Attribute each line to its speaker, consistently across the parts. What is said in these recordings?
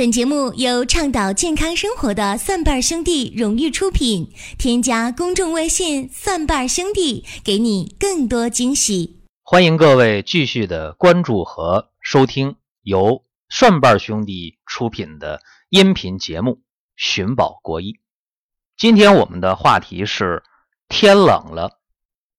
Speaker 1: 本节目由倡导健康生活的蒜瓣兄弟荣誉出品。添加公众微信“蒜瓣兄弟”，给你更多惊喜。
Speaker 2: 欢迎各位继续的关注和收听由蒜瓣兄弟出品的音频节目《寻宝国医》。今天我们的话题是：天冷了，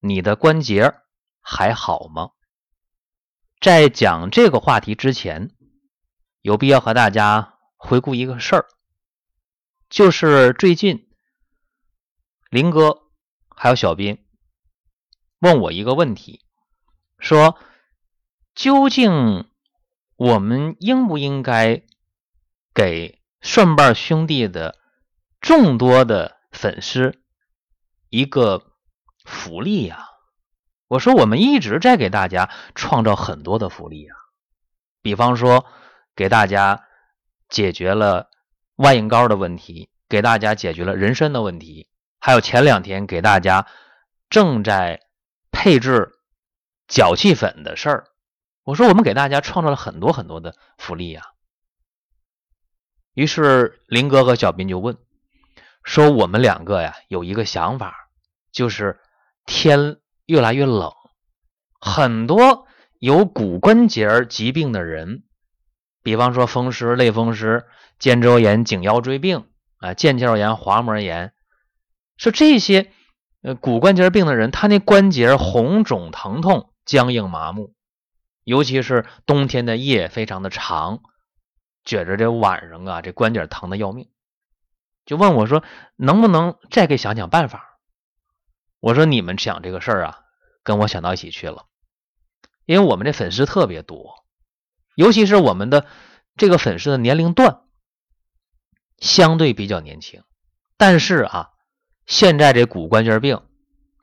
Speaker 2: 你的关节还好吗？在讲这个话题之前，有必要和大家。回顾一个事儿，就是最近林哥还有小斌问我一个问题，说究竟我们应不应该给顺瓣兄弟的众多的粉丝一个福利呀？我说我们一直在给大家创造很多的福利呀，比方说给大家。解决了万应膏的问题，给大家解决了人参的问题，还有前两天给大家正在配置脚气粉的事儿。我说我们给大家创造了很多很多的福利呀。于是林哥和小斌就问说：“我们两个呀有一个想法，就是天越来越冷，很多有骨关节疾病的人。”比方说风湿、类风湿、肩周炎、颈腰椎病啊、腱鞘炎、滑膜炎，说这些呃骨关节病的人，他那关节红肿、疼痛、僵硬、麻木，尤其是冬天的夜非常的长，觉着这晚上啊这关节疼的要命，就问我说能不能再给想想办法？我说你们想这个事儿啊，跟我想到一起去了，因为我们这粉丝特别多。尤其是我们的这个粉丝的年龄段相对比较年轻，但是啊，现在这骨关节病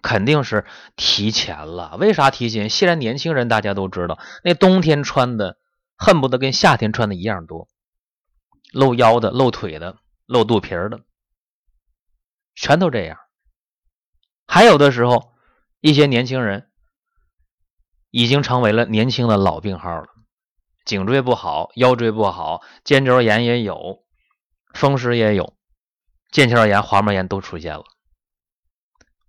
Speaker 2: 肯定是提前了。为啥提前？现在年轻人大家都知道，那冬天穿的恨不得跟夏天穿的一样多，露腰的、露腿的、露肚皮的，全都这样。还有的时候，一些年轻人已经成为了年轻的老病号了。颈椎不好，腰椎不好，肩周炎也有，风湿也有，腱鞘炎、滑膜炎都出现了。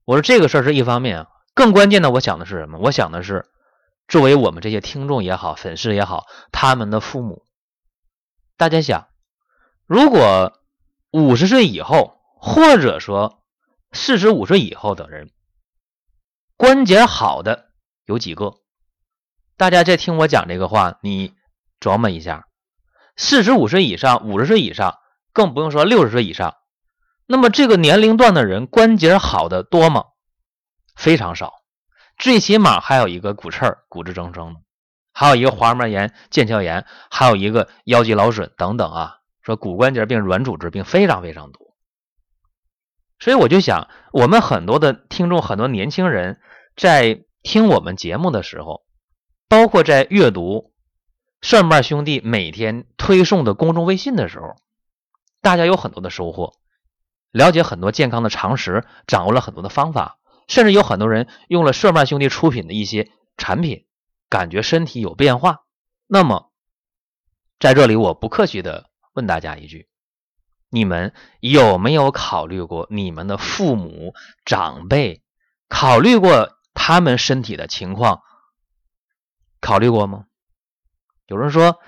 Speaker 2: 我说这个事儿是一方面，更关键的，我想的是什么？我想的是，作为我们这些听众也好，粉丝也好，他们的父母，大家想，如果五十岁以后，或者说四十五岁以后的人，关节好的有几个？大家在听我讲这个话，你。琢磨一下，四十五岁以上、五十岁以上，更不用说六十岁以上。那么这个年龄段的人关节好的多吗？非常少，最起码还有一个骨刺、骨质增生，还有一个滑膜炎、腱鞘炎，还有一个腰肌劳损等等啊。说骨关节病、软组织病非常非常多。所以我就想，我们很多的听众、很多年轻人在听我们节目的时候，包括在阅读。蒜瓣兄弟每天推送的公众微信的时候，大家有很多的收获，了解很多健康的常识，掌握了很多的方法，甚至有很多人用了蒜瓣兄弟出品的一些产品，感觉身体有变化。那么，在这里我不客气的问大家一句：你们有没有考虑过你们的父母长辈，考虑过他们身体的情况，考虑过吗？有人说，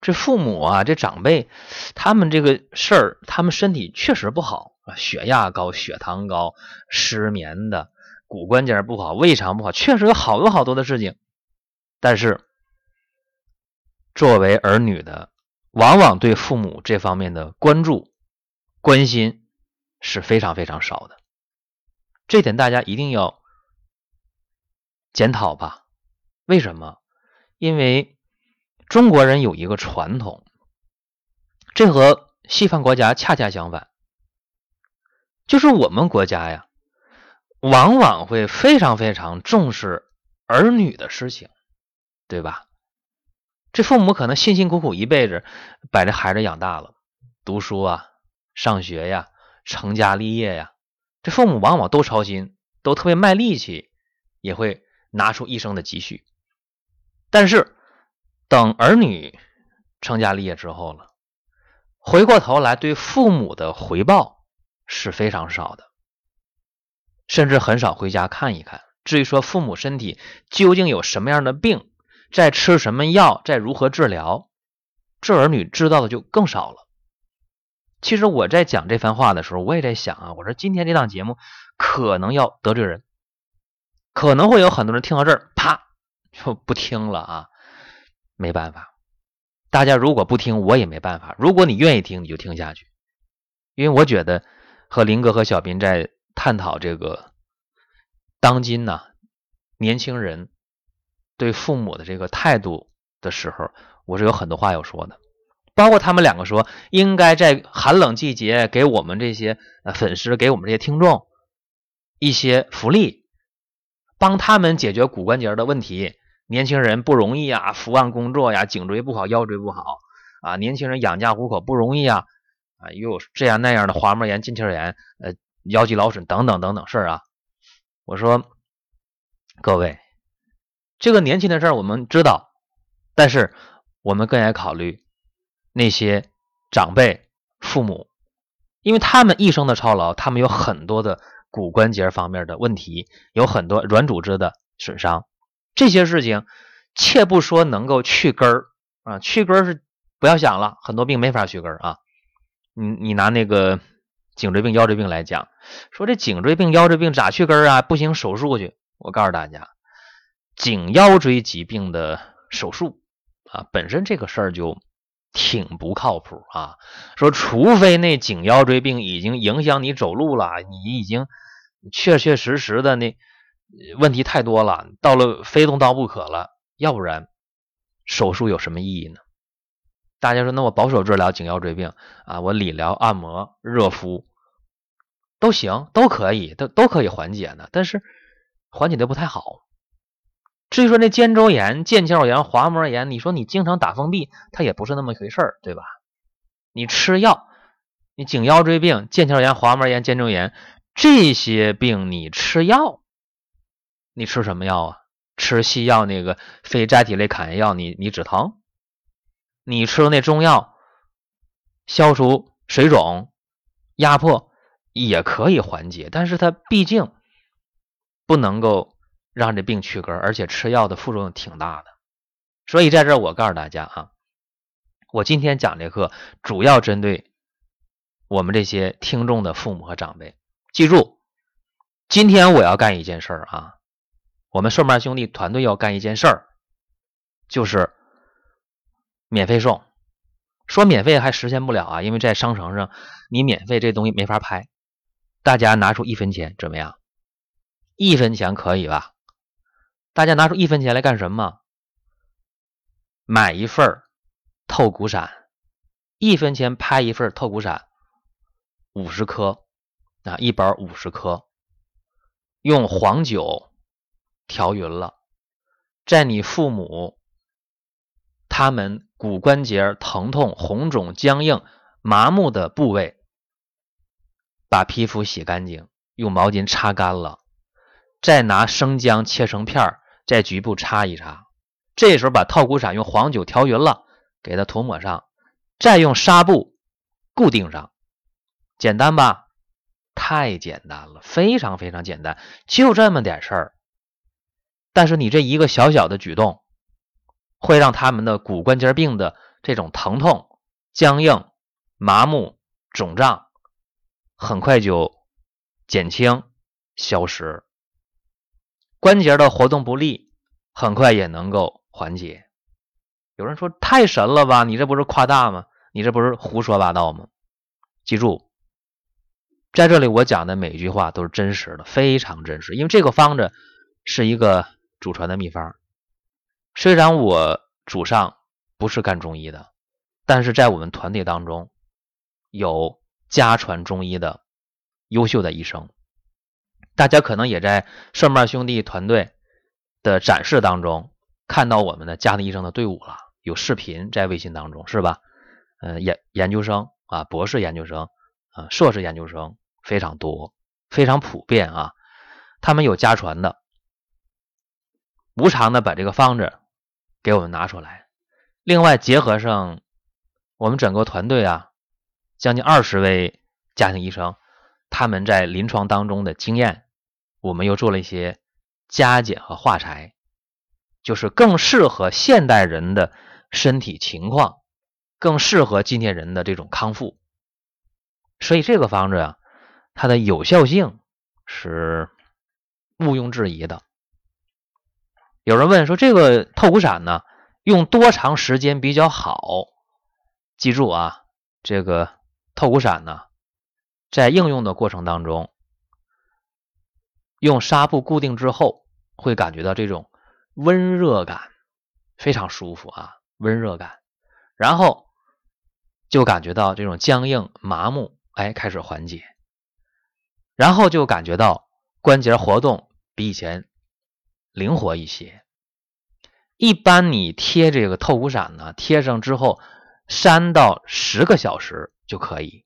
Speaker 2: 这父母啊，这长辈，他们这个事儿，他们身体确实不好啊，血压高、血糖高、失眠的、骨关节不好、胃肠不好，确实有好多好多的事情。但是，作为儿女的，往往对父母这方面的关注、关心是非常非常少的。这点大家一定要检讨吧？为什么？因为。中国人有一个传统，这和西方国家恰恰相反，就是我们国家呀，往往会非常非常重视儿女的事情，对吧？这父母可能辛辛苦苦一辈子把这孩子养大了，读书啊、上学呀、成家立业呀，这父母往往都操心，都特别卖力气，也会拿出一生的积蓄，但是。等儿女成家立业之后了，回过头来对父母的回报是非常少的，甚至很少回家看一看。至于说父母身体究竟有什么样的病，在吃什么药，在如何治疗，这儿女知道的就更少了。其实我在讲这番话的时候，我也在想啊，我说今天这档节目可能要得罪人，可能会有很多人听到这儿，啪就不听了啊。没办法，大家如果不听，我也没办法。如果你愿意听，你就听下去，因为我觉得和林哥和小斌在探讨这个当今呢年轻人对父母的这个态度的时候，我是有很多话要说的。包括他们两个说，应该在寒冷季节给我们这些粉丝，给我们这些听众一些福利，帮他们解决骨关节的问题。年轻人不容易啊，伏案工作呀，颈椎不好，腰椎不好啊。年轻人养家糊口不容易啊，啊，又有这样那样的滑膜炎、腱鞘炎、呃腰肌劳损等等等等事儿啊。我说各位，这个年轻的事儿我们知道，但是我们更要考虑。那些长辈、父母，因为他们一生的操劳，他们有很多的骨关节方面的问题，有很多软组织的损伤，这些事情，切不说能够去根儿啊，去根儿是不要想了，很多病没法去根儿啊。你你拿那个颈椎病、腰椎病来讲，说这颈椎病、腰椎病咋去根儿啊？不行，手术去。我告诉大家，颈腰椎疾病的手术啊，本身这个事儿就。挺不靠谱啊！说除非那颈腰椎病已经影响你走路了，你已经确确实实的那问题太多了，到了非动刀不可了，要不然手术有什么意义呢？大家说，那我保守治疗颈腰椎病啊，我理疗、按摩、热敷都行，都可以，都都可以缓解呢，但是缓解的不太好。至于说那肩周炎、腱鞘炎、滑膜炎，你说你经常打封闭，它也不是那么回事儿，对吧？你吃药，你颈腰椎病、腱鞘炎、滑膜炎、肩周炎这些病，你吃药，你吃什么药啊？吃西药那个非甾体类抗炎药，你你止疼；你吃那中药，消除水肿、压迫也可以缓解，但是它毕竟不能够。让这病去根，而且吃药的副作用挺大的，所以在这儿我告诉大家啊，我今天讲这课主要针对我们这些听众的父母和长辈。记住，今天我要干一件事儿啊，我们顺瓣兄弟团队要干一件事儿，就是免费送。说免费还实现不了啊，因为在商城上你免费这东西没法拍。大家拿出一分钱怎么样？一分钱可以吧？大家拿出一分钱来干什么？买一份透骨散，一分钱拍一份透骨散，五十颗啊，一包五十颗，用黄酒调匀了，在你父母他们骨关节疼痛、红肿、僵硬、麻木的部位，把皮肤洗干净，用毛巾擦干了，再拿生姜切成片儿。在局部擦一擦，这时候把透骨散用黄酒调匀了，给它涂抹上，再用纱布固定上，简单吧？太简单了，非常非常简单，就这么点事儿。但是你这一个小小的举动，会让他们的骨关节病的这种疼痛、僵硬、麻木、肿胀，很快就减轻、消失。关节的活动不利，很快也能够缓解。有人说太神了吧？你这不是夸大吗？你这不是胡说八道吗？记住，在这里我讲的每一句话都是真实的，非常真实。因为这个方子是一个祖传的秘方，虽然我祖上不是干中医的，但是在我们团队当中有家传中医的优秀的医生。大家可能也在顺瓣兄弟团队的展示当中看到我们的家庭医生的队伍了，有视频在微信当中是吧？呃，研研究生啊，博士研究生啊，硕士研究生非常多，非常普遍啊。他们有家传的，无偿的把这个方子给我们拿出来。另外结合上我们整个团队啊，将近二十位家庭医生，他们在临床当中的经验，我们又做了一些加减和化裁，就是更适合现代人的身体情况，更适合今天人的这种康复。所以这个方子啊，它的有效性是毋庸置疑的。有人问说，这个透骨散呢，用多长时间比较好？记住啊，这个透骨散呢，在应用的过程当中，用纱布固定之后，会感觉到这种温热感，非常舒服啊，温热感，然后就感觉到这种僵硬麻木。哎，开始缓解，然后就感觉到关节活动比以前灵活一些。一般你贴这个透骨散呢，贴上之后三到十个小时就可以。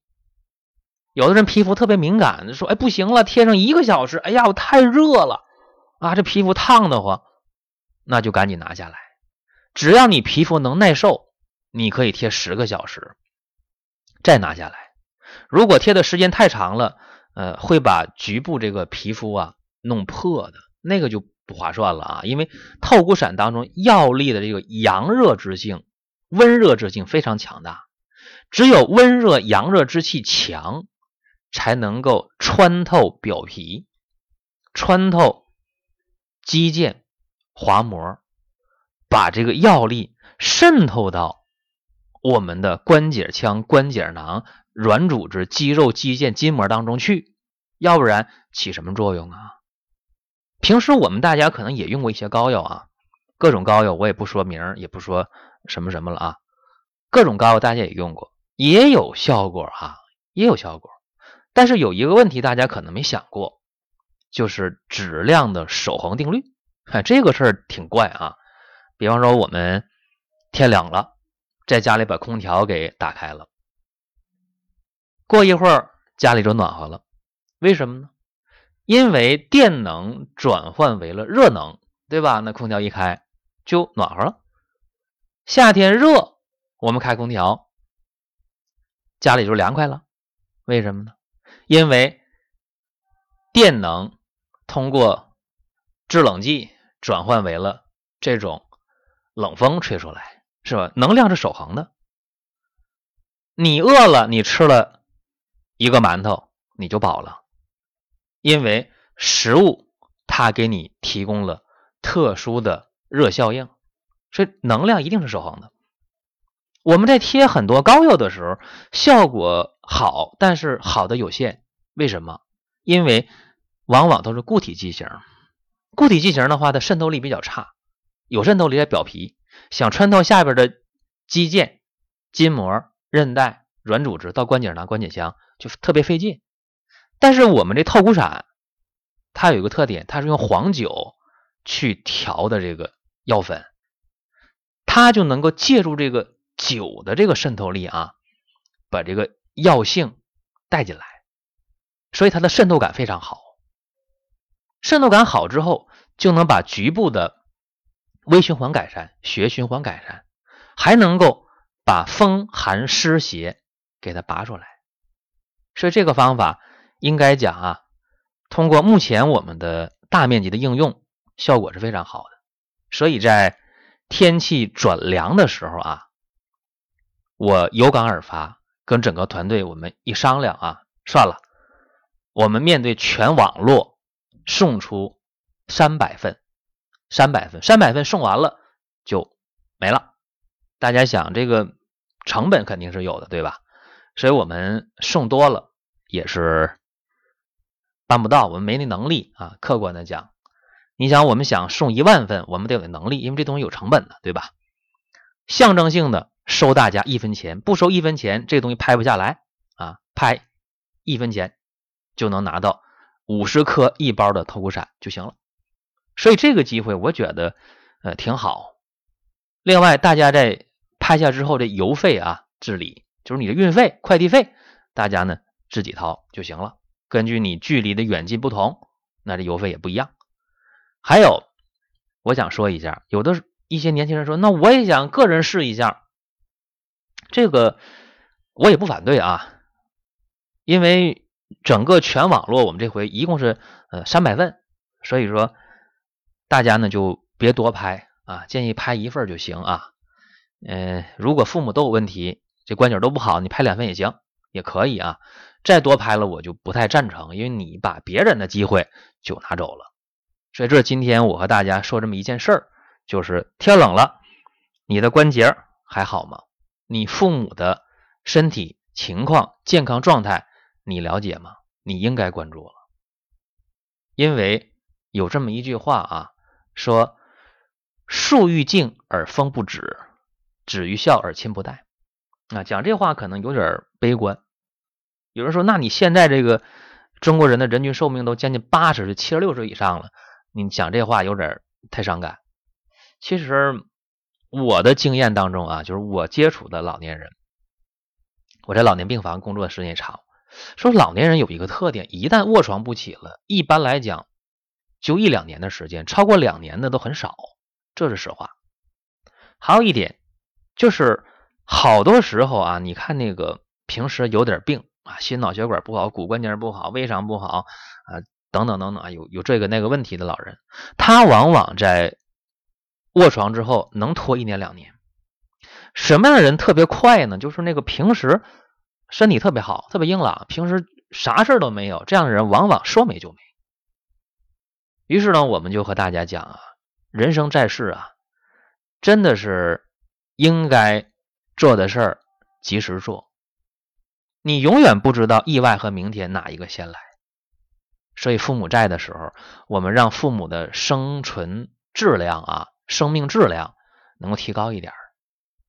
Speaker 2: 有的人皮肤特别敏感，说：“哎，不行了，贴上一个小时，哎呀，我太热了啊，这皮肤烫得慌。”那就赶紧拿下来。只要你皮肤能耐受，你可以贴十个小时，再拿下来。如果贴的时间太长了，呃，会把局部这个皮肤啊弄破的，那个就不划算了啊。因为透骨散当中药力的这个阳热之性、温热之性非常强大，只有温热阳热之气强，才能够穿透表皮、穿透肌腱、滑膜，把这个药力渗透到我们的关节腔、关节囊。软组织、肌肉、肌腱、筋膜当中去，要不然起什么作用啊？平时我们大家可能也用过一些膏药啊，各种膏药我也不说名，也不说什么什么了啊。各种膏药大家也用过，也有效果哈，也有效果。但是有一个问题大家可能没想过，就是质量的守恒定律。哎，这个事儿挺怪啊。比方说我们天凉了，在家里把空调给打开了。过一会儿家里就暖和了，为什么呢？因为电能转换为了热能，对吧？那空调一开就暖和了。夏天热，我们开空调，家里就凉快了。为什么呢？因为电能通过制冷剂转换为了这种冷风吹出来，是吧？能量是守恒的。你饿了，你吃了。一个馒头你就饱了，因为食物它给你提供了特殊的热效应，所以能量一定是守恒的。我们在贴很多膏药的时候，效果好，但是好的有限。为什么？因为往往都是固体剂型，固体剂型的话，它渗透力比较差，有渗透力在表皮，想穿透下边的肌腱、筋膜、韧带、软组织到关节囊、关节腔。就特别费劲，但是我们这透骨散，它有一个特点，它是用黄酒去调的这个药粉，它就能够借助这个酒的这个渗透力啊，把这个药性带进来，所以它的渗透感非常好。渗透感好之后，就能把局部的微循环改善、血循环改善，还能够把风寒湿邪给它拔出来。所以这个方法应该讲啊，通过目前我们的大面积的应用，效果是非常好的。所以在天气转凉的时候啊，我有感而发，跟整个团队我们一商量啊，算了，我们面对全网络送出三百份，三百份，三百份送完了就没了。大家想这个成本肯定是有的，对吧？所以我们送多了也是办不到，我们没那能力啊。客观的讲，你想我们想送一万份，我们得有能力，因为这东西有成本的，对吧？象征性的收大家一分钱，不收一分钱，这东西拍不下来啊。拍一分钱就能拿到五十颗一包的透骨散就行了。所以这个机会我觉得呃挺好。另外，大家在拍下之后的邮费啊自理。就是你的运费、快递费，大家呢自己掏就行了。根据你距离的远近不同，那这邮费也不一样。还有，我想说一下，有的一些年轻人说，那我也想个人试一下，这个我也不反对啊。因为整个全网络我们这回一共是呃三百份，所以说大家呢就别多拍啊，建议拍一份就行啊。嗯，如果父母都有问题，这关节都不好，你拍两份也行，也可以啊。再多拍了我就不太赞成，因为你把别人的机会就拿走了。所以这今天我和大家说这么一件事儿，就是天冷了，你的关节还好吗？你父母的身体情况、健康状态你了解吗？你应该关注了，因为有这么一句话啊，说树欲静而风不止。止于孝而亲不待，啊，讲这话可能有点悲观。有人说，那你现在这个中国人的人均寿命都将近八十岁、七十六岁以上了，你讲这话有点太伤感。其实我的经验当中啊，就是我接触的老年人，我在老年病房工作的时间长，说老年人有一个特点，一旦卧床不起了，一般来讲就一两年的时间，超过两年的都很少，这是实话。还有一点。就是好多时候啊，你看那个平时有点病啊，心脑血管不好，骨关节不好，胃肠不好啊，等等等等啊，有有这个那个问题的老人，他往往在卧床之后能拖一年两年。什么样的人特别快呢？就是那个平时身体特别好，特别硬朗，平时啥事都没有，这样的人往往说没就没。于是呢，我们就和大家讲啊，人生在世啊，真的是。应该做的事儿及时做，你永远不知道意外和明天哪一个先来。所以父母在的时候，我们让父母的生存质量啊，生命质量能够提高一点。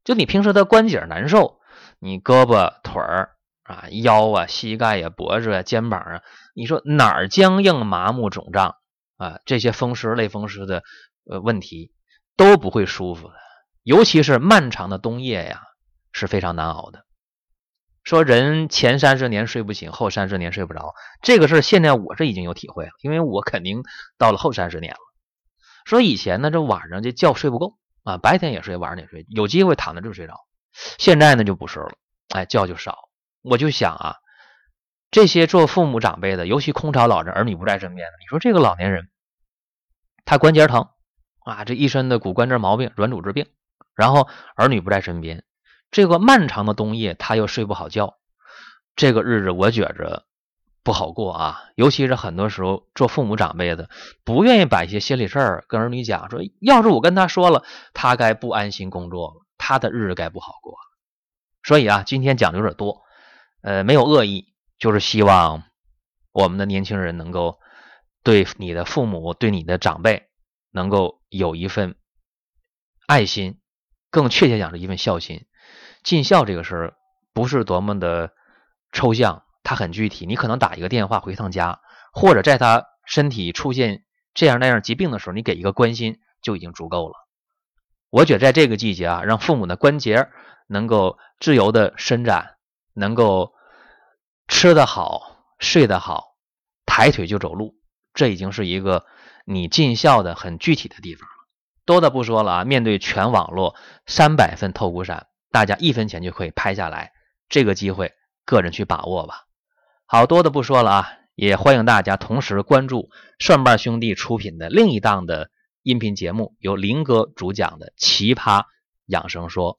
Speaker 2: 就你平时的关节难受，你胳膊腿儿啊、腰啊、膝盖呀、脖子啊、肩膀啊，你说哪儿僵硬、麻木、肿胀啊，这些风湿类风湿的呃问题都不会舒服的。尤其是漫长的冬夜呀，是非常难熬的。说人前三十年睡不醒，后三十年睡不着，这个事儿现在我是已经有体会了，因为我肯定到了后三十年了。说以前呢，这晚上这觉睡不够啊，白天也睡，晚上也睡，有机会躺着就睡着。现在呢就不是了，哎，觉就少。我就想啊，这些做父母长辈的，尤其空巢老人，儿女不在身边的，你说这个老年人，他关节疼啊，这一身的骨关节毛病、软组织病。然后儿女不在身边，这个漫长的冬夜他又睡不好觉，这个日子我觉着不好过啊。尤其是很多时候做父母长辈的不愿意把一些心里事儿跟儿女讲，说要是我跟他说了，他该不安心工作了，他的日子该不好过。所以啊，今天讲的有点多，呃，没有恶意，就是希望我们的年轻人能够对你的父母、对你的长辈能够有一份爱心。更确切讲是一份孝心，尽孝这个事儿不是多么的抽象，它很具体。你可能打一个电话回趟家，或者在他身体出现这样那样疾病的时候，你给一个关心就已经足够了。我觉得在这个季节啊，让父母的关节能够自由的伸展，能够吃得好、睡得好、抬腿就走路，这已经是一个你尽孝的很具体的地方了。多的不说了啊！面对全网络三百份透骨散，大家一分钱就可以拍下来，这个机会个人去把握吧。好多的不说了啊，也欢迎大家同时关注蒜瓣兄弟出品的另一档的音频节目，由林哥主讲的《奇葩养生说》。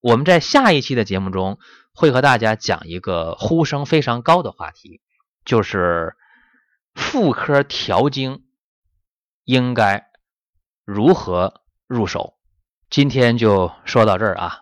Speaker 2: 我们在下一期的节目中会和大家讲一个呼声非常高的话题，就是妇科调经应该。如何入手？今天就说到这儿啊，